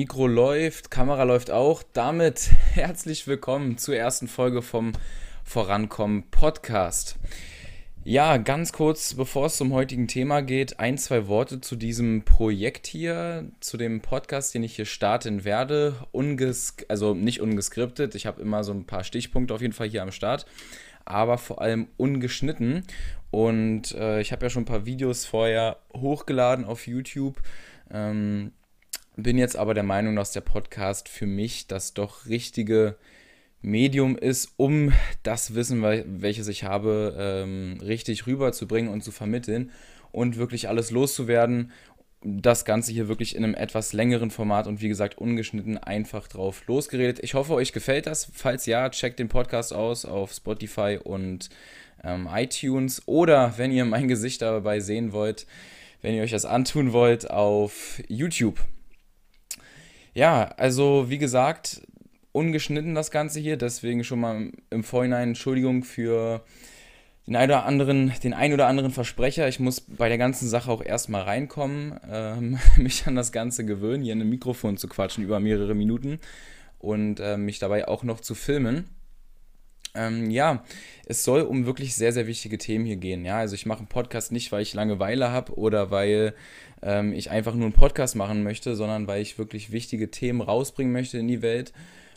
Mikro läuft, Kamera läuft auch. Damit herzlich willkommen zur ersten Folge vom Vorankommen Podcast. Ja, ganz kurz, bevor es zum heutigen Thema geht, ein, zwei Worte zu diesem Projekt hier, zu dem Podcast, den ich hier starten werde. Unges also nicht ungeskriptet, ich habe immer so ein paar Stichpunkte auf jeden Fall hier am Start, aber vor allem ungeschnitten. Und äh, ich habe ja schon ein paar Videos vorher hochgeladen auf YouTube. Ähm, bin jetzt aber der Meinung, dass der Podcast für mich das doch richtige Medium ist, um das Wissen, welches ich habe, ähm, richtig rüberzubringen und zu vermitteln und wirklich alles loszuwerden. Das Ganze hier wirklich in einem etwas längeren Format und wie gesagt ungeschnitten einfach drauf losgeredet. Ich hoffe, euch gefällt das. Falls ja, checkt den Podcast aus auf Spotify und ähm, iTunes oder wenn ihr mein Gesicht dabei sehen wollt, wenn ihr euch das antun wollt, auf YouTube. Ja, also wie gesagt, ungeschnitten das Ganze hier, deswegen schon mal im Vorhinein Entschuldigung für den einen oder anderen, den ein oder anderen Versprecher. Ich muss bei der ganzen Sache auch erstmal reinkommen, ähm, mich an das Ganze gewöhnen, hier in einem Mikrofon zu quatschen über mehrere Minuten und äh, mich dabei auch noch zu filmen. Ähm, ja, es soll um wirklich sehr, sehr wichtige Themen hier gehen. Ja, also ich mache einen Podcast nicht, weil ich Langeweile habe oder weil ähm, ich einfach nur einen Podcast machen möchte, sondern weil ich wirklich wichtige Themen rausbringen möchte in die Welt.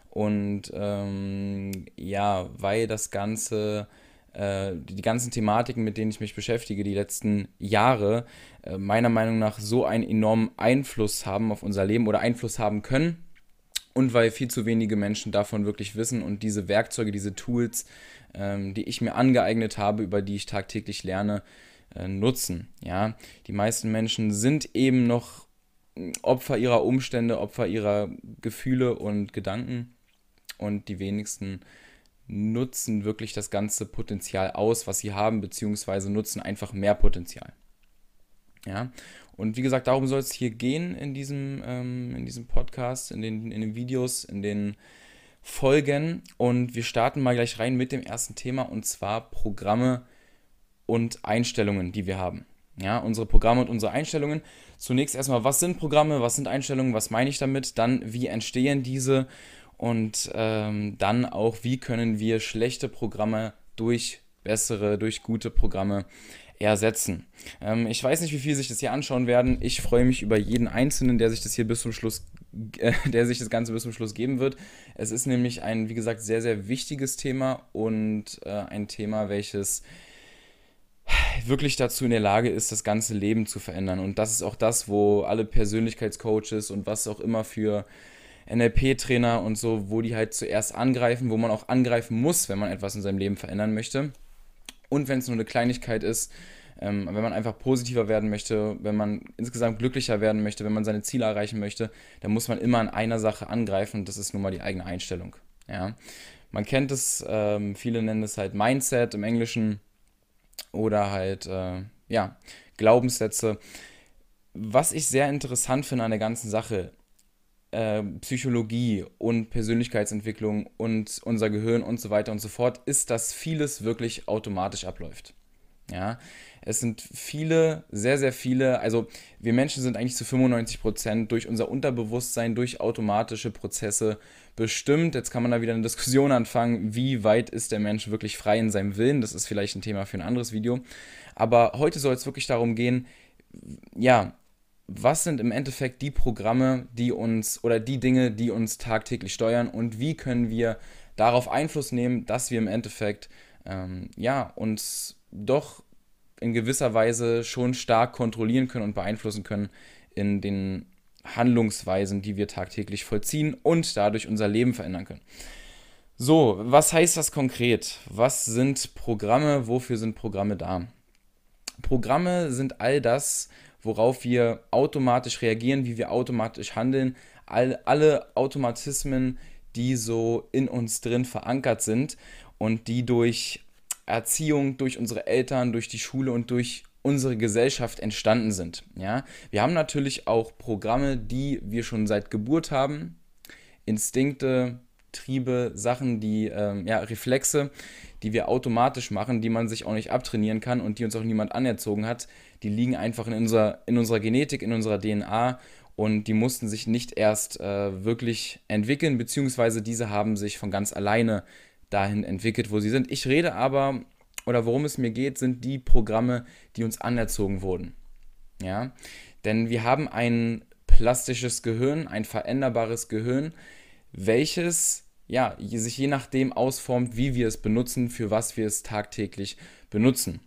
Und ähm, ja, weil das Ganze, äh, die ganzen Thematiken, mit denen ich mich beschäftige, die letzten Jahre, äh, meiner Meinung nach so einen enormen Einfluss haben auf unser Leben oder Einfluss haben können und weil viel zu wenige Menschen davon wirklich wissen und diese Werkzeuge, diese Tools, ähm, die ich mir angeeignet habe, über die ich tagtäglich lerne, äh, nutzen. Ja, die meisten Menschen sind eben noch Opfer ihrer Umstände, Opfer ihrer Gefühle und Gedanken und die wenigsten nutzen wirklich das ganze Potenzial aus, was sie haben, beziehungsweise nutzen einfach mehr Potenzial. Ja, und wie gesagt, darum soll es hier gehen in diesem, ähm, in diesem Podcast, in den, in den Videos, in den Folgen. Und wir starten mal gleich rein mit dem ersten Thema und zwar Programme und Einstellungen, die wir haben. Ja, unsere Programme und unsere Einstellungen. Zunächst erstmal, was sind Programme, was sind Einstellungen, was meine ich damit? Dann, wie entstehen diese? Und ähm, dann auch, wie können wir schlechte Programme durch bessere, durch gute Programme ersetzen. Ähm, ich weiß nicht, wie viel sich das hier anschauen werden. Ich freue mich über jeden Einzelnen, der sich das hier bis zum Schluss, äh, der sich das Ganze bis zum Schluss geben wird. Es ist nämlich ein, wie gesagt, sehr, sehr wichtiges Thema und äh, ein Thema, welches wirklich dazu in der Lage ist, das ganze Leben zu verändern. Und das ist auch das, wo alle Persönlichkeitscoaches und was auch immer für NLP-Trainer und so, wo die halt zuerst angreifen, wo man auch angreifen muss, wenn man etwas in seinem Leben verändern möchte. Und wenn es nur eine Kleinigkeit ist, ähm, wenn man einfach positiver werden möchte, wenn man insgesamt glücklicher werden möchte, wenn man seine Ziele erreichen möchte, dann muss man immer an einer Sache angreifen und das ist nun mal die eigene Einstellung. Ja? Man kennt es, ähm, viele nennen es halt Mindset im Englischen oder halt, äh, ja, Glaubenssätze. Was ich sehr interessant finde an der ganzen Sache, äh, Psychologie und Persönlichkeitsentwicklung und unser Gehirn und so weiter und so fort, ist, dass vieles wirklich automatisch abläuft. Ja, es sind viele, sehr, sehr viele, also wir Menschen sind eigentlich zu 95 Prozent durch unser Unterbewusstsein, durch automatische Prozesse bestimmt. Jetzt kann man da wieder eine Diskussion anfangen, wie weit ist der Mensch wirklich frei in seinem Willen. Das ist vielleicht ein Thema für ein anderes Video. Aber heute soll es wirklich darum gehen, ja, was sind im Endeffekt die Programme, die uns oder die Dinge, die uns tagtäglich steuern und wie können wir darauf Einfluss nehmen, dass wir im Endeffekt ähm, ja uns doch in gewisser Weise schon stark kontrollieren können und beeinflussen können in den Handlungsweisen, die wir tagtäglich vollziehen und dadurch unser Leben verändern können. So, was heißt das konkret? Was sind Programme? Wofür sind Programme da? Programme sind all das, worauf wir automatisch reagieren, wie wir automatisch handeln, all, alle Automatismen, die so in uns drin verankert sind und die durch Erziehung, durch unsere Eltern, durch die Schule und durch unsere Gesellschaft entstanden sind. Ja? Wir haben natürlich auch Programme, die wir schon seit Geburt haben, Instinkte, Triebe, Sachen, die, ähm, ja, Reflexe, die wir automatisch machen, die man sich auch nicht abtrainieren kann und die uns auch niemand anerzogen hat, die liegen einfach in unserer, in unserer Genetik, in unserer DNA und die mussten sich nicht erst äh, wirklich entwickeln, beziehungsweise diese haben sich von ganz alleine dahin entwickelt, wo sie sind. Ich rede aber, oder worum es mir geht, sind die Programme, die uns anerzogen wurden. Ja, denn wir haben ein plastisches Gehirn, ein veränderbares Gehirn, welches ja, sich je nachdem ausformt, wie wir es benutzen, für was wir es tagtäglich benutzen.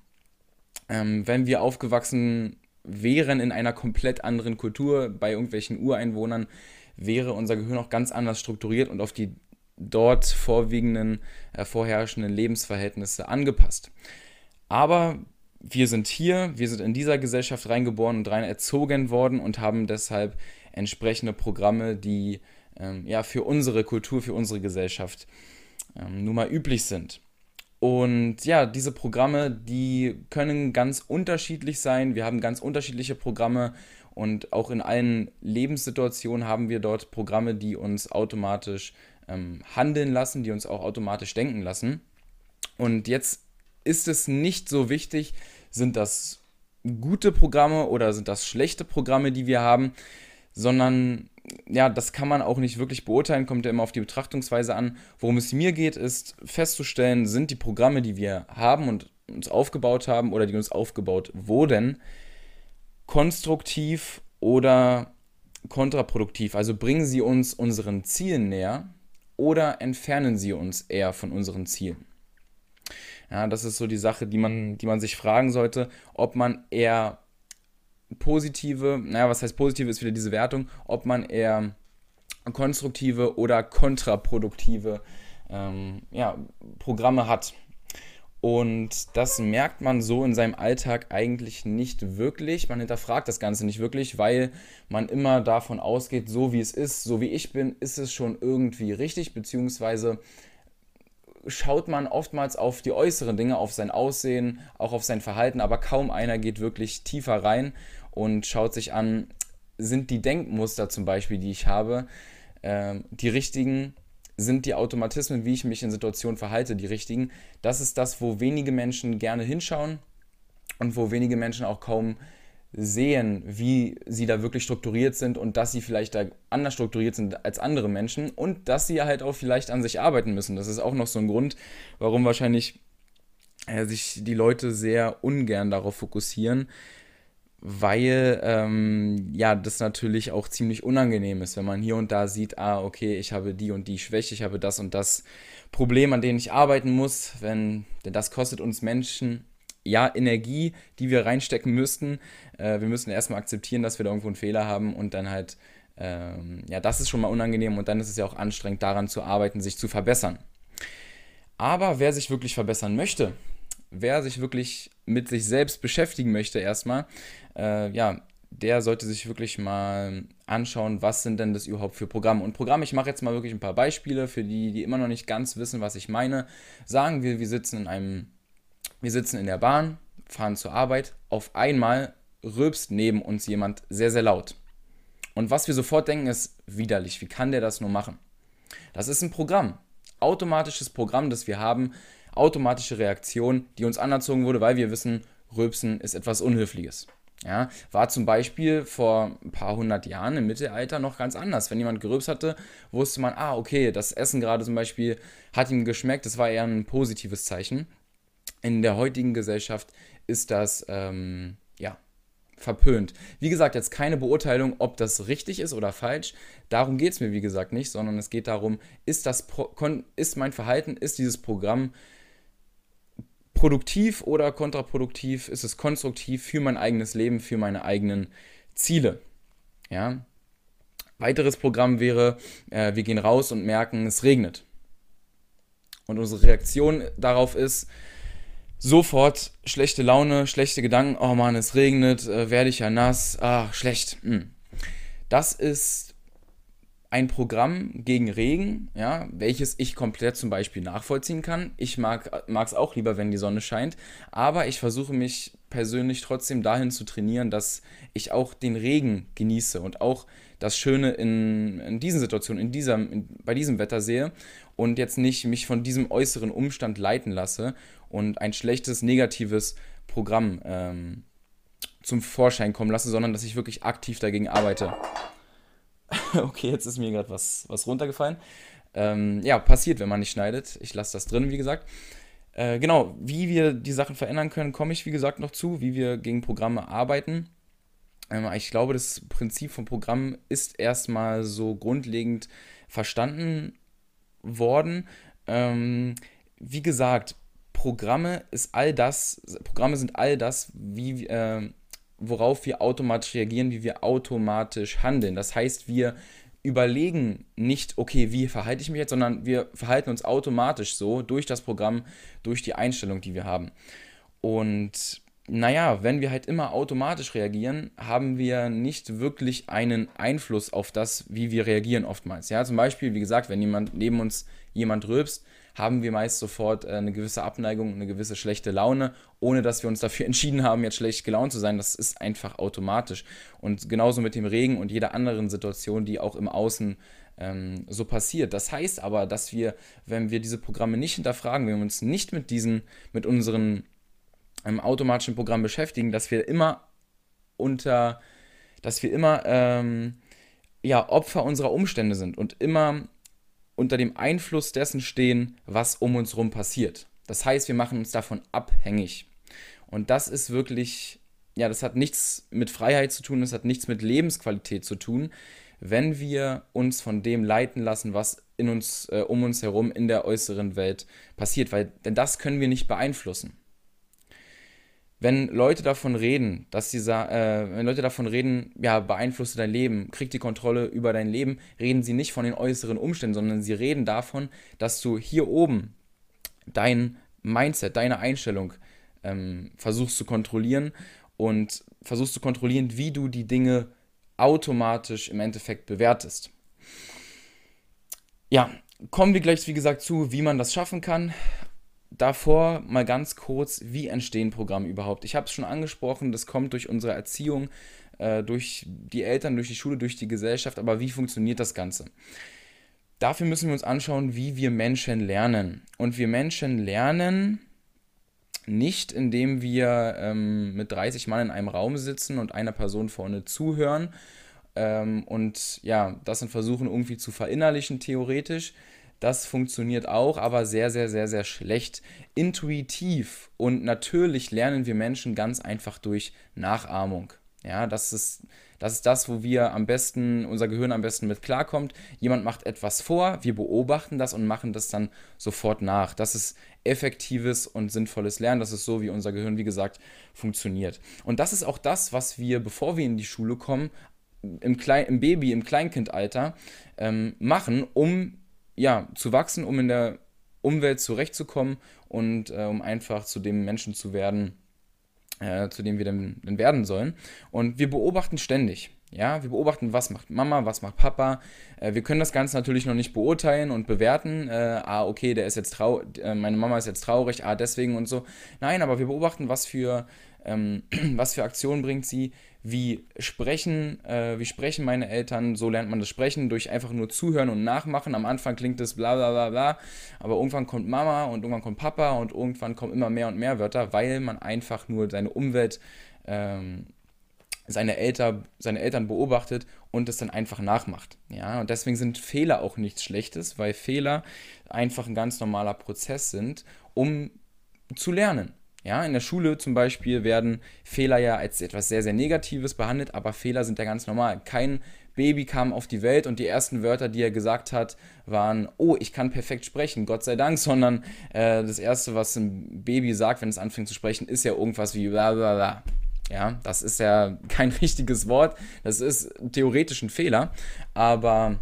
Ähm, wenn wir aufgewachsen wären in einer komplett anderen Kultur, bei irgendwelchen Ureinwohnern, wäre unser Gehirn auch ganz anders strukturiert und auf die dort vorwiegenden, äh, vorherrschenden Lebensverhältnisse angepasst. Aber wir sind hier, wir sind in dieser Gesellschaft reingeboren und rein erzogen worden und haben deshalb entsprechende Programme, die ähm, ja, für unsere Kultur, für unsere Gesellschaft ähm, nun mal üblich sind. Und ja, diese Programme, die können ganz unterschiedlich sein. Wir haben ganz unterschiedliche Programme und auch in allen Lebenssituationen haben wir dort Programme, die uns automatisch ähm, handeln lassen, die uns auch automatisch denken lassen. Und jetzt ist es nicht so wichtig, sind das gute Programme oder sind das schlechte Programme, die wir haben, sondern ja, das kann man auch nicht wirklich beurteilen, kommt ja immer auf die Betrachtungsweise an. Worum es mir geht, ist festzustellen, sind die Programme, die wir haben und uns aufgebaut haben oder die uns aufgebaut wurden, konstruktiv oder kontraproduktiv. Also bringen sie uns unseren Zielen näher oder entfernen sie uns eher von unseren Zielen. Ja, das ist so die Sache, die man, die man sich fragen sollte, ob man eher positive, naja, was heißt positive, ist wieder diese Wertung, ob man eher konstruktive oder kontraproduktive ähm, ja, Programme hat. Und das merkt man so in seinem Alltag eigentlich nicht wirklich. Man hinterfragt das Ganze nicht wirklich, weil man immer davon ausgeht, so wie es ist, so wie ich bin, ist es schon irgendwie richtig, beziehungsweise schaut man oftmals auf die äußeren Dinge, auf sein Aussehen, auch auf sein Verhalten, aber kaum einer geht wirklich tiefer rein und schaut sich an, sind die Denkmuster zum Beispiel, die ich habe, äh, die richtigen, sind die Automatismen, wie ich mich in Situationen verhalte, die richtigen. Das ist das, wo wenige Menschen gerne hinschauen und wo wenige Menschen auch kaum sehen, wie sie da wirklich strukturiert sind und dass sie vielleicht da anders strukturiert sind als andere Menschen und dass sie halt auch vielleicht an sich arbeiten müssen. Das ist auch noch so ein Grund, warum wahrscheinlich äh, sich die Leute sehr ungern darauf fokussieren, weil ähm, ja das natürlich auch ziemlich unangenehm ist, wenn man hier und da sieht, ah, okay, ich habe die und die Schwäche, ich habe das und das Problem, an dem ich arbeiten muss, wenn, denn das kostet uns Menschen ja, Energie, die wir reinstecken müssten. Äh, wir müssen erstmal akzeptieren, dass wir da irgendwo einen Fehler haben und dann halt, ähm, ja, das ist schon mal unangenehm und dann ist es ja auch anstrengend, daran zu arbeiten, sich zu verbessern. Aber wer sich wirklich verbessern möchte, wer sich wirklich mit sich selbst beschäftigen möchte, erstmal, äh, ja, der sollte sich wirklich mal anschauen, was sind denn das überhaupt für Programme. Und Programme, ich mache jetzt mal wirklich ein paar Beispiele für die, die immer noch nicht ganz wissen, was ich meine. Sagen wir, wir sitzen in einem wir sitzen in der Bahn, fahren zur Arbeit. Auf einmal rülpst neben uns jemand sehr, sehr laut. Und was wir sofort denken, ist widerlich. Wie kann der das nur machen? Das ist ein Programm. Automatisches Programm, das wir haben. Automatische Reaktion, die uns anerzogen wurde, weil wir wissen, Rülpsen ist etwas Unhöfliches. Ja, war zum Beispiel vor ein paar hundert Jahren im Mittelalter noch ganz anders. Wenn jemand gerülpst hatte, wusste man, ah, okay, das Essen gerade zum Beispiel hat ihm geschmeckt, das war eher ein positives Zeichen in der heutigen Gesellschaft ist das ähm, ja verpönt. Wie gesagt, jetzt keine Beurteilung, ob das richtig ist oder falsch. Darum geht es mir, wie gesagt, nicht, sondern es geht darum, ist, das ist mein Verhalten, ist dieses Programm produktiv oder kontraproduktiv? Ist es konstruktiv für mein eigenes Leben, für meine eigenen Ziele? Ja. Weiteres Programm wäre, äh, wir gehen raus und merken, es regnet. Und unsere Reaktion darauf ist, sofort schlechte Laune, schlechte Gedanken. Oh Mann, es regnet, äh, werde ich ja nass. Ach, schlecht. Hm. Das ist ein Programm gegen Regen, ja, welches ich komplett zum Beispiel nachvollziehen kann. Ich mag es auch lieber, wenn die Sonne scheint, aber ich versuche mich persönlich trotzdem dahin zu trainieren, dass ich auch den Regen genieße und auch das Schöne in, in diesen Situationen, in dieser, in, bei diesem Wetter sehe und jetzt nicht mich von diesem äußeren Umstand leiten lasse und ein schlechtes, negatives Programm ähm, zum Vorschein kommen lasse, sondern dass ich wirklich aktiv dagegen arbeite. okay, jetzt ist mir gerade was, was runtergefallen. Ähm, ja, passiert, wenn man nicht schneidet. Ich lasse das drin, wie gesagt. Äh, genau, wie wir die Sachen verändern können, komme ich, wie gesagt, noch zu, wie wir gegen Programme arbeiten. Ähm, ich glaube, das Prinzip vom Programm ist erstmal so grundlegend verstanden worden. Ähm, wie gesagt, Programme ist all das, Programme sind all das, wie, äh, worauf wir automatisch reagieren, wie wir automatisch handeln. Das heißt, wir überlegen nicht, okay, wie verhalte ich mich jetzt, sondern wir verhalten uns automatisch so durch das Programm, durch die Einstellung, die wir haben. Und naja, wenn wir halt immer automatisch reagieren, haben wir nicht wirklich einen Einfluss auf das, wie wir reagieren oftmals. Ja, zum Beispiel, wie gesagt, wenn jemand neben uns jemand rülpst, haben wir meist sofort äh, eine gewisse Abneigung, eine gewisse schlechte Laune, ohne dass wir uns dafür entschieden haben, jetzt schlecht gelaunt zu sein. Das ist einfach automatisch. Und genauso mit dem Regen und jeder anderen Situation, die auch im Außen ähm, so passiert. Das heißt aber, dass wir, wenn wir diese Programme nicht hinterfragen, wenn wir uns nicht mit diesen, mit unseren ähm, automatischen Programmen beschäftigen, dass wir immer unter, dass wir immer ähm, ja, Opfer unserer Umstände sind und immer unter dem Einfluss dessen stehen, was um uns herum passiert. Das heißt, wir machen uns davon abhängig. Und das ist wirklich, ja, das hat nichts mit Freiheit zu tun, das hat nichts mit Lebensqualität zu tun, wenn wir uns von dem leiten lassen, was in uns, äh, um uns herum in der äußeren Welt passiert, weil denn das können wir nicht beeinflussen wenn Leute davon reden, dass sie äh, wenn Leute davon reden, ja, beeinflusse dein Leben, krieg die Kontrolle über dein Leben, reden sie nicht von den äußeren Umständen, sondern sie reden davon, dass du hier oben dein Mindset, deine Einstellung ähm, versuchst zu kontrollieren und versuchst zu kontrollieren, wie du die Dinge automatisch im Endeffekt bewertest. Ja, kommen wir gleich, wie gesagt, zu, wie man das schaffen kann davor mal ganz kurz, wie entstehen Programme überhaupt? Ich habe es schon angesprochen, das kommt durch unsere Erziehung, äh, durch die Eltern, durch die Schule, durch die Gesellschaft, aber wie funktioniert das Ganze? Dafür müssen wir uns anschauen, wie wir Menschen lernen. Und wir Menschen lernen nicht, indem wir ähm, mit 30 Mann in einem Raum sitzen und einer Person vorne zuhören ähm, und ja, das dann versuchen irgendwie zu verinnerlichen, theoretisch, das funktioniert auch, aber sehr, sehr, sehr, sehr schlecht. Intuitiv und natürlich lernen wir Menschen ganz einfach durch Nachahmung. Ja, das ist, das ist das, wo wir am besten, unser Gehirn am besten mit klarkommt. Jemand macht etwas vor, wir beobachten das und machen das dann sofort nach. Das ist effektives und sinnvolles Lernen. Das ist so, wie unser Gehirn, wie gesagt, funktioniert. Und das ist auch das, was wir, bevor wir in die Schule kommen, im, Klein, im Baby, im Kleinkindalter ähm, machen, um ja, zu wachsen, um in der Umwelt zurechtzukommen und äh, um einfach zu dem Menschen zu werden, äh, zu dem wir denn, denn werden sollen. Und wir beobachten ständig. Ja, wir beobachten, was macht Mama, was macht Papa. Äh, wir können das Ganze natürlich noch nicht beurteilen und bewerten. Äh, ah, okay, der ist jetzt traurig, äh, meine Mama ist jetzt traurig, ah, deswegen und so. Nein, aber wir beobachten, was für, ähm, was für Aktionen bringt sie, wie sprechen, äh, wie sprechen meine Eltern, so lernt man das Sprechen durch einfach nur zuhören und nachmachen. Am Anfang klingt es bla bla bla bla, aber irgendwann kommt Mama und irgendwann kommt Papa und irgendwann kommen immer mehr und mehr Wörter, weil man einfach nur seine Umwelt, ähm, seine, Elter, seine Eltern beobachtet und es dann einfach nachmacht. Ja, und deswegen sind Fehler auch nichts Schlechtes, weil Fehler einfach ein ganz normaler Prozess sind, um zu lernen. Ja, in der Schule zum Beispiel werden Fehler ja als etwas sehr, sehr Negatives behandelt, aber Fehler sind ja ganz normal. Kein Baby kam auf die Welt und die ersten Wörter, die er gesagt hat, waren, oh, ich kann perfekt sprechen, Gott sei Dank, sondern äh, das Erste, was ein Baby sagt, wenn es anfängt zu sprechen, ist ja irgendwas wie bla bla bla. Ja, das ist ja kein richtiges Wort, das ist theoretisch ein Fehler, aber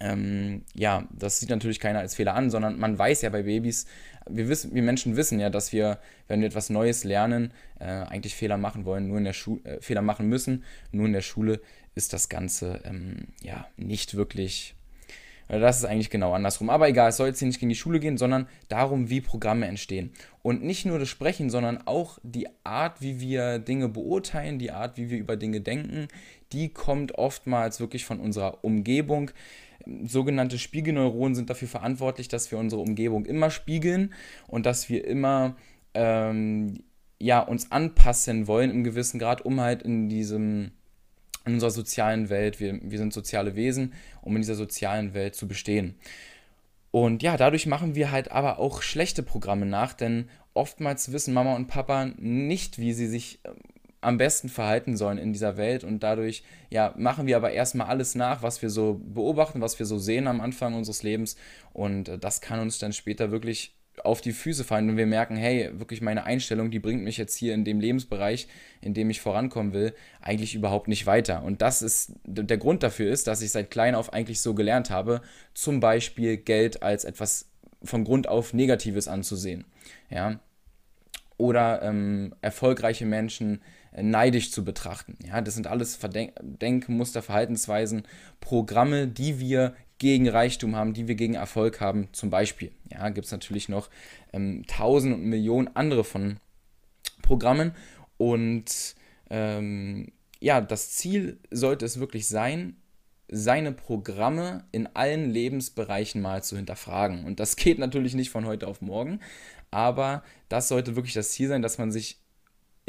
ähm, ja, das sieht natürlich keiner als Fehler an, sondern man weiß ja bei Babys, wir, wissen, wir Menschen wissen ja, dass wir, wenn wir etwas Neues lernen, äh, eigentlich Fehler machen wollen, nur in der Schule, äh, Fehler machen müssen. Nur in der Schule ist das Ganze ähm, ja nicht wirklich. Das ist eigentlich genau andersrum. Aber egal, es soll jetzt hier nicht gegen die Schule gehen, sondern darum, wie Programme entstehen. Und nicht nur das Sprechen, sondern auch die Art, wie wir Dinge beurteilen, die Art, wie wir über Dinge denken, die kommt oftmals wirklich von unserer Umgebung sogenannte Spiegelneuronen sind dafür verantwortlich, dass wir unsere Umgebung immer spiegeln und dass wir immer ähm, ja, uns anpassen wollen im gewissen Grad, um halt in diesem in unserer sozialen Welt. Wir, wir sind soziale Wesen, um in dieser sozialen Welt zu bestehen. Und ja, dadurch machen wir halt aber auch schlechte Programme nach, denn oftmals wissen Mama und Papa nicht, wie sie sich ähm, am besten verhalten sollen in dieser Welt und dadurch ja machen wir aber erstmal alles nach, was wir so beobachten, was wir so sehen am Anfang unseres Lebens und äh, das kann uns dann später wirklich auf die Füße fallen und wir merken, hey, wirklich meine Einstellung, die bringt mich jetzt hier in dem Lebensbereich, in dem ich vorankommen will, eigentlich überhaupt nicht weiter. Und das ist der Grund dafür ist, dass ich seit klein auf eigentlich so gelernt habe, zum Beispiel Geld als etwas von Grund auf Negatives anzusehen. Ja. Oder ähm, erfolgreiche Menschen neidisch zu betrachten. Ja, das sind alles Denkmuster, Verhaltensweisen, Programme, die wir gegen Reichtum haben, die wir gegen Erfolg haben, zum Beispiel. Ja, gibt es natürlich noch ähm, tausend und Millionen andere von Programmen. Und ähm, ja, das Ziel sollte es wirklich sein, seine Programme in allen Lebensbereichen mal zu hinterfragen. Und das geht natürlich nicht von heute auf morgen, aber das sollte wirklich das Ziel sein, dass man sich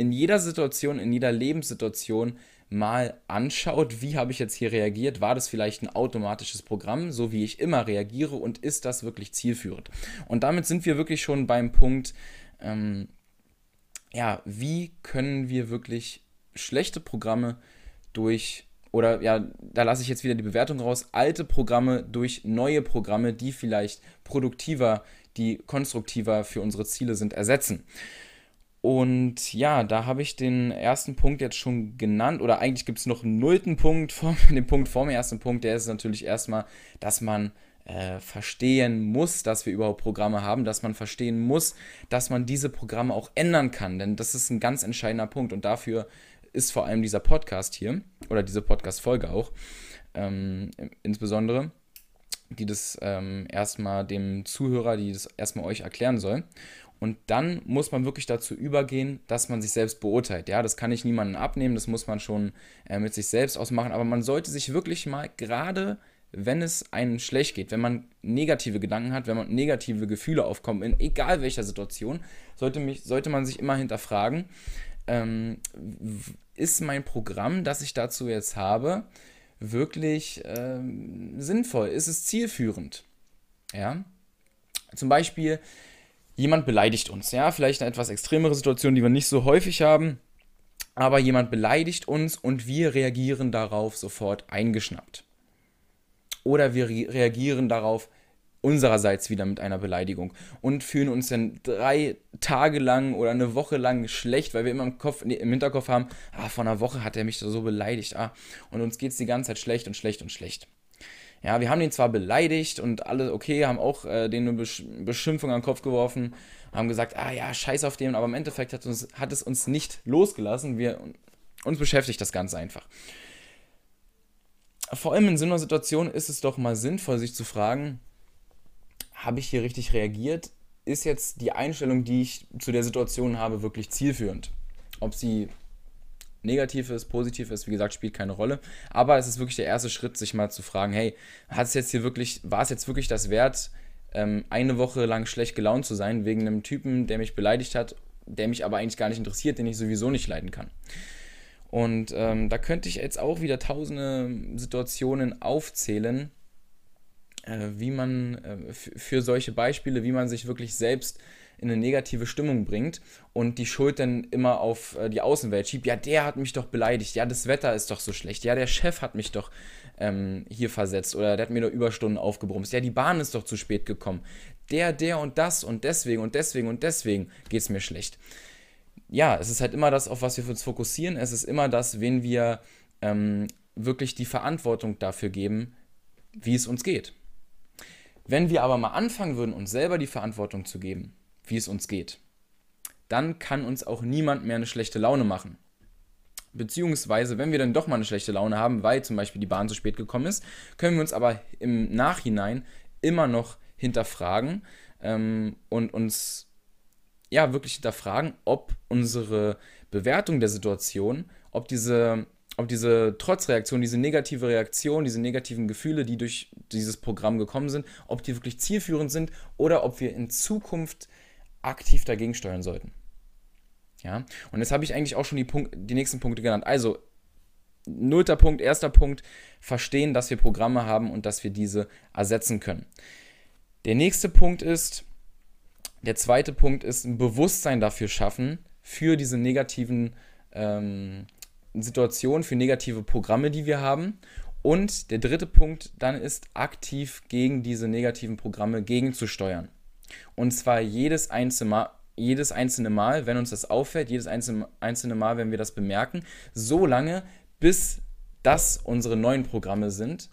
in jeder Situation, in jeder Lebenssituation mal anschaut, wie habe ich jetzt hier reagiert, war das vielleicht ein automatisches Programm, so wie ich immer reagiere und ist das wirklich zielführend? Und damit sind wir wirklich schon beim Punkt, ähm, ja, wie können wir wirklich schlechte Programme durch, oder ja, da lasse ich jetzt wieder die Bewertung raus, alte Programme durch neue Programme, die vielleicht produktiver, die konstruktiver für unsere Ziele sind, ersetzen. Und ja, da habe ich den ersten Punkt jetzt schon genannt. Oder eigentlich gibt es noch einen nullten Punkt vor dem Punkt vor dem ersten Punkt. Der ist natürlich erstmal, dass man äh, verstehen muss, dass wir überhaupt Programme haben, dass man verstehen muss, dass man diese Programme auch ändern kann. Denn das ist ein ganz entscheidender Punkt. Und dafür ist vor allem dieser Podcast hier, oder diese Podcast-Folge auch, ähm, insbesondere, die das ähm, erstmal dem Zuhörer, die das erstmal euch erklären soll. Und dann muss man wirklich dazu übergehen, dass man sich selbst beurteilt. Ja, das kann ich niemandem abnehmen, das muss man schon äh, mit sich selbst ausmachen. Aber man sollte sich wirklich mal, gerade wenn es einem schlecht geht, wenn man negative Gedanken hat, wenn man negative Gefühle aufkommen, in egal welcher Situation, sollte, mich, sollte man sich immer hinterfragen, ähm, ist mein Programm, das ich dazu jetzt habe, wirklich ähm, sinnvoll? Ist es zielführend? Ja. Zum Beispiel, jemand beleidigt uns, ja, vielleicht eine etwas extremere Situation, die wir nicht so häufig haben, aber jemand beleidigt uns und wir reagieren darauf sofort eingeschnappt. Oder wir re reagieren darauf unsererseits wieder mit einer Beleidigung und fühlen uns dann drei Tage lang oder eine Woche lang schlecht, weil wir immer im, Kopf, im Hinterkopf haben, ah, vor einer Woche hat er mich so beleidigt, ah, und uns geht es die ganze Zeit schlecht und schlecht und schlecht. Ja, wir haben ihn zwar beleidigt und alle, okay, haben auch äh, denen eine Besch Beschimpfung an den Kopf geworfen, haben gesagt, ah ja, scheiß auf den, aber im Endeffekt hat, uns, hat es uns nicht losgelassen. Wir, uns beschäftigt das Ganze einfach. Vor allem in so einer Situation ist es doch mal sinnvoll, sich zu fragen, habe ich hier richtig reagiert? Ist jetzt die Einstellung, die ich zu der Situation habe, wirklich zielführend? Ob sie negativ ist, positiv ist, wie gesagt, spielt keine Rolle. Aber es ist wirklich der erste Schritt, sich mal zu fragen, hey, hat es jetzt hier wirklich, war es jetzt wirklich das wert, ähm, eine Woche lang schlecht gelaunt zu sein, wegen einem Typen, der mich beleidigt hat, der mich aber eigentlich gar nicht interessiert, den ich sowieso nicht leiden kann. Und ähm, da könnte ich jetzt auch wieder tausende Situationen aufzählen, äh, wie man äh, für solche Beispiele, wie man sich wirklich selbst in eine negative Stimmung bringt und die Schuld dann immer auf äh, die Außenwelt schiebt. Ja, der hat mich doch beleidigt. Ja, das Wetter ist doch so schlecht. Ja, der Chef hat mich doch ähm, hier versetzt oder der hat mir doch Überstunden aufgebrumst. Ja, die Bahn ist doch zu spät gekommen. Der, der und das und deswegen und deswegen und deswegen geht es mir schlecht. Ja, es ist halt immer das, auf was wir uns fokussieren. Es ist immer das, wen wir ähm, wirklich die Verantwortung dafür geben, wie es uns geht. Wenn wir aber mal anfangen würden, uns selber die Verantwortung zu geben, wie es uns geht, dann kann uns auch niemand mehr eine schlechte Laune machen. Beziehungsweise, wenn wir dann doch mal eine schlechte Laune haben, weil zum Beispiel die Bahn zu spät gekommen ist, können wir uns aber im Nachhinein immer noch hinterfragen ähm, und uns ja wirklich hinterfragen, ob unsere Bewertung der Situation, ob diese, ob diese Trotzreaktion, diese negative Reaktion, diese negativen Gefühle, die durch dieses Programm gekommen sind, ob die wirklich zielführend sind oder ob wir in Zukunft aktiv dagegen steuern sollten. Ja, und jetzt habe ich eigentlich auch schon die, Punkt, die nächsten Punkte genannt. Also, nullter Punkt, erster Punkt, verstehen, dass wir Programme haben und dass wir diese ersetzen können. Der nächste Punkt ist, der zweite Punkt ist, ein Bewusstsein dafür schaffen, für diese negativen ähm, Situationen, für negative Programme, die wir haben. Und der dritte Punkt dann ist, aktiv gegen diese negativen Programme gegenzusteuern. Und zwar jedes einzelne Mal, jedes einzelne Mal, wenn uns das auffällt, jedes einzelne Mal, wenn wir das bemerken, so lange, bis das unsere neuen Programme sind.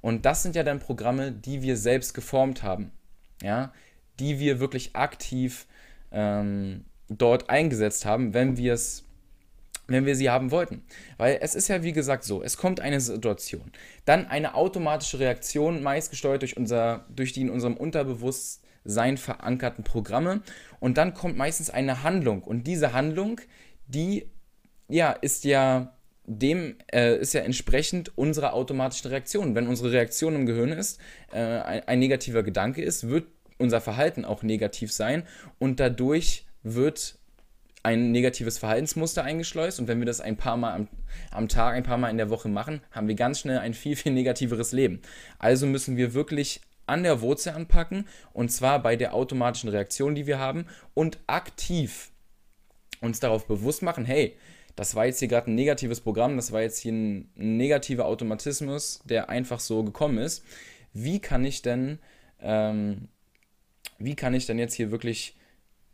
Und das sind ja dann Programme, die wir selbst geformt haben. Ja, die wir wirklich aktiv ähm, dort eingesetzt haben, wenn wir wenn wir sie haben wollten. Weil es ist ja wie gesagt so, es kommt eine Situation, dann eine automatische Reaktion, meist gesteuert durch, unser, durch die in unserem Unterbewusstsein verankerten Programme und dann kommt meistens eine Handlung und diese Handlung, die ja, ist ja dem äh, ist ja entsprechend unserer automatischen Reaktion. Wenn unsere Reaktion im Gehirn ist, äh, ein, ein negativer Gedanke ist, wird unser Verhalten auch negativ sein und dadurch wird ein negatives Verhaltensmuster eingeschleust und wenn wir das ein paar Mal am, am, Tag, ein paar Mal in der Woche machen, haben wir ganz schnell ein viel, viel negativeres Leben. Also müssen wir wirklich an der Wurzel anpacken und zwar bei der automatischen Reaktion, die wir haben und aktiv uns darauf bewusst machen, hey, das war jetzt hier gerade ein negatives Programm, das war jetzt hier ein, negativer Automatismus, der einfach so gekommen ist. Wie kann ich denn, ähm, wie kann ich denn jetzt hier wirklich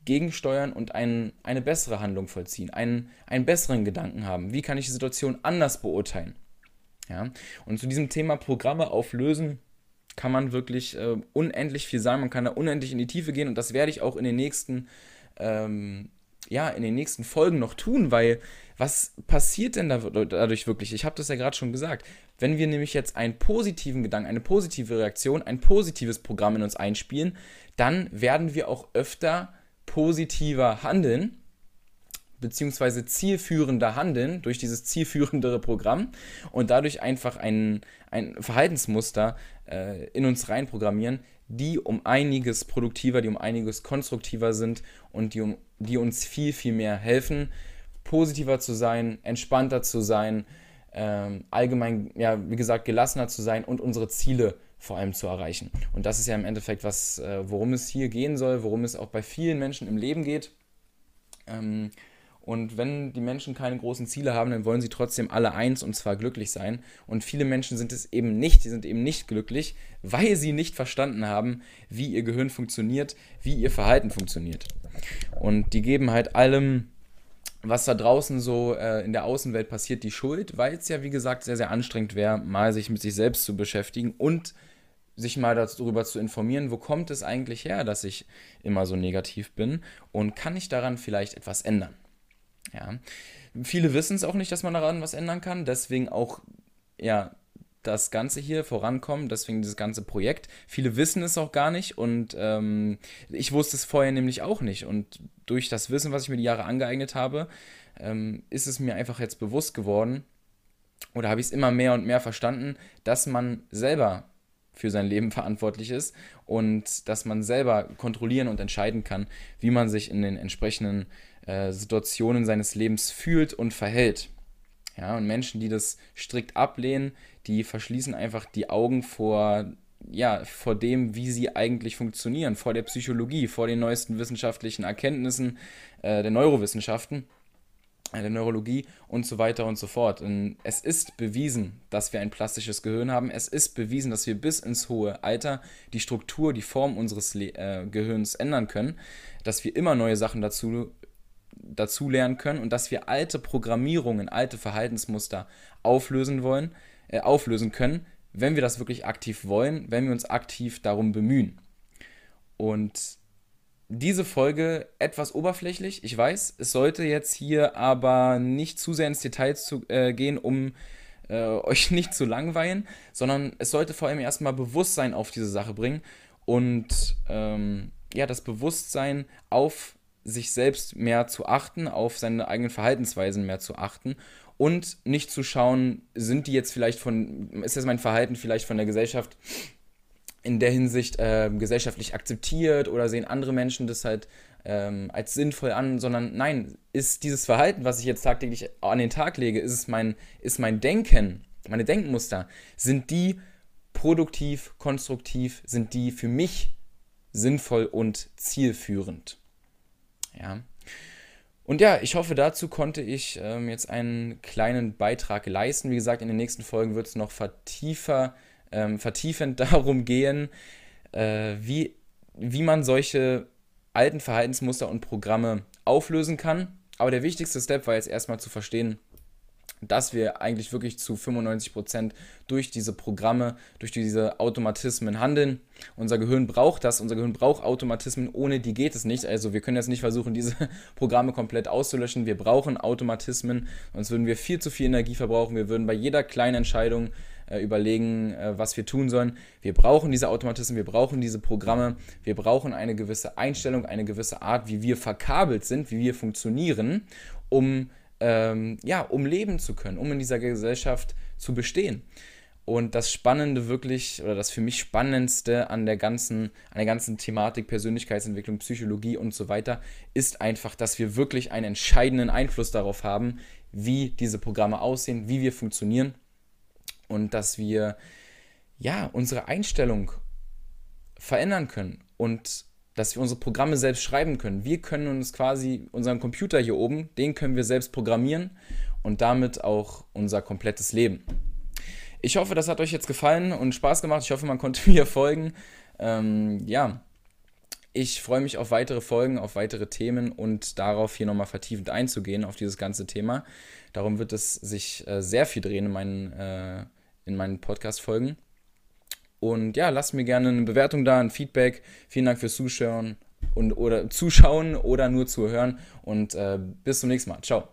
gegensteuern und ein, eine bessere Handlung vollziehen, einen, einen besseren Gedanken haben? Wie kann ich die Situation anders beurteilen? Ja? Und zu diesem Thema Programme auflösen kann man wirklich äh, unendlich viel sagen. Man kann da unendlich in die Tiefe gehen und das werde ich auch in den nächsten, ähm, ja, in den nächsten Folgen noch tun, weil was passiert denn dadurch wirklich? Ich habe das ja gerade schon gesagt. Wenn wir nämlich jetzt einen positiven Gedanken, eine positive Reaktion, ein positives Programm in uns einspielen, dann werden wir auch öfter positiver handeln, beziehungsweise zielführender handeln durch dieses zielführendere Programm und dadurch einfach ein, ein Verhaltensmuster äh, in uns reinprogrammieren, die um einiges produktiver, die um einiges konstruktiver sind und die, um, die uns viel, viel mehr helfen, positiver zu sein, entspannter zu sein, ähm, allgemein, ja, wie gesagt, gelassener zu sein und unsere Ziele vor allem zu erreichen. Und das ist ja im Endeffekt was, äh, worum es hier gehen soll, worum es auch bei vielen Menschen im Leben geht. Ähm, und wenn die Menschen keine großen Ziele haben, dann wollen sie trotzdem alle eins und zwar glücklich sein. Und viele Menschen sind es eben nicht, die sind eben nicht glücklich, weil sie nicht verstanden haben, wie ihr Gehirn funktioniert, wie ihr Verhalten funktioniert. Und die geben halt allem, was da draußen so äh, in der Außenwelt passiert, die Schuld, weil es ja, wie gesagt, sehr, sehr anstrengend wäre, mal sich mit sich selbst zu beschäftigen und sich mal darüber zu informieren, wo kommt es eigentlich her, dass ich immer so negativ bin und kann ich daran vielleicht etwas ändern. Ja. Viele wissen es auch nicht, dass man daran was ändern kann, deswegen auch ja, das Ganze hier vorankommen, deswegen dieses ganze Projekt. Viele wissen es auch gar nicht und ähm, ich wusste es vorher nämlich auch nicht. Und durch das Wissen, was ich mir die Jahre angeeignet habe, ähm, ist es mir einfach jetzt bewusst geworden oder habe ich es immer mehr und mehr verstanden, dass man selber für sein Leben verantwortlich ist und dass man selber kontrollieren und entscheiden kann, wie man sich in den entsprechenden äh, Situationen seines Lebens fühlt und verhält. Ja, und Menschen, die das strikt ablehnen, die verschließen einfach die Augen vor, ja, vor dem, wie sie eigentlich funktionieren, vor der Psychologie, vor den neuesten wissenschaftlichen Erkenntnissen äh, der Neurowissenschaften, äh, der Neurologie und so weiter und so fort. Und es ist bewiesen, dass wir ein plastisches Gehirn haben. Es ist bewiesen, dass wir bis ins hohe Alter die Struktur, die Form unseres Le äh, Gehirns ändern können, dass wir immer neue Sachen dazu dazu lernen können und dass wir alte Programmierungen, alte Verhaltensmuster auflösen wollen, äh, auflösen können, wenn wir das wirklich aktiv wollen, wenn wir uns aktiv darum bemühen. Und diese Folge etwas oberflächlich, ich weiß, es sollte jetzt hier aber nicht zu sehr ins Detail zu, äh, gehen, um äh, euch nicht zu langweilen, sondern es sollte vor allem erstmal Bewusstsein auf diese Sache bringen und ähm, ja, das Bewusstsein auf sich selbst mehr zu achten, auf seine eigenen Verhaltensweisen mehr zu achten und nicht zu schauen, sind die jetzt vielleicht von, ist jetzt mein Verhalten vielleicht von der Gesellschaft in der Hinsicht äh, gesellschaftlich akzeptiert oder sehen andere Menschen das halt ähm, als sinnvoll an, sondern nein, ist dieses Verhalten, was ich jetzt tagtäglich an den Tag lege, ist es mein, ist mein Denken, meine Denkmuster, sind die produktiv, konstruktiv, sind die für mich sinnvoll und zielführend. Ja. Und ja, ich hoffe, dazu konnte ich ähm, jetzt einen kleinen Beitrag leisten. Wie gesagt, in den nächsten Folgen wird es noch vertiefer, ähm, vertiefend darum gehen, äh, wie, wie man solche alten Verhaltensmuster und Programme auflösen kann. Aber der wichtigste Step war jetzt erstmal zu verstehen, dass wir eigentlich wirklich zu 95% durch diese Programme, durch diese Automatismen handeln. Unser Gehirn braucht das, unser Gehirn braucht Automatismen, ohne die geht es nicht. Also wir können jetzt nicht versuchen, diese Programme komplett auszulöschen. Wir brauchen Automatismen, sonst würden wir viel zu viel Energie verbrauchen. Wir würden bei jeder kleinen Entscheidung äh, überlegen, äh, was wir tun sollen. Wir brauchen diese Automatismen, wir brauchen diese Programme, wir brauchen eine gewisse Einstellung, eine gewisse Art, wie wir verkabelt sind, wie wir funktionieren, um ähm, ja, um leben zu können, um in dieser Gesellschaft zu bestehen. Und das Spannende wirklich, oder das für mich Spannendste an der ganzen, an der ganzen Thematik Persönlichkeitsentwicklung, Psychologie und so weiter, ist einfach, dass wir wirklich einen entscheidenden Einfluss darauf haben, wie diese Programme aussehen, wie wir funktionieren und dass wir ja unsere Einstellung verändern können und dass wir unsere Programme selbst schreiben können. Wir können uns quasi unseren Computer hier oben, den können wir selbst programmieren und damit auch unser komplettes Leben. Ich hoffe, das hat euch jetzt gefallen und Spaß gemacht. Ich hoffe, man konnte mir folgen. Ähm, ja, ich freue mich auf weitere Folgen, auf weitere Themen und darauf hier nochmal vertiefend einzugehen auf dieses ganze Thema. Darum wird es sich äh, sehr viel drehen in meinen, äh, in meinen Podcast-Folgen. Und ja, lasst mir gerne eine Bewertung da, ein Feedback. Vielen Dank fürs Zuschauen und oder Zuschauen oder nur zuhören. Und äh, bis zum nächsten Mal. Ciao.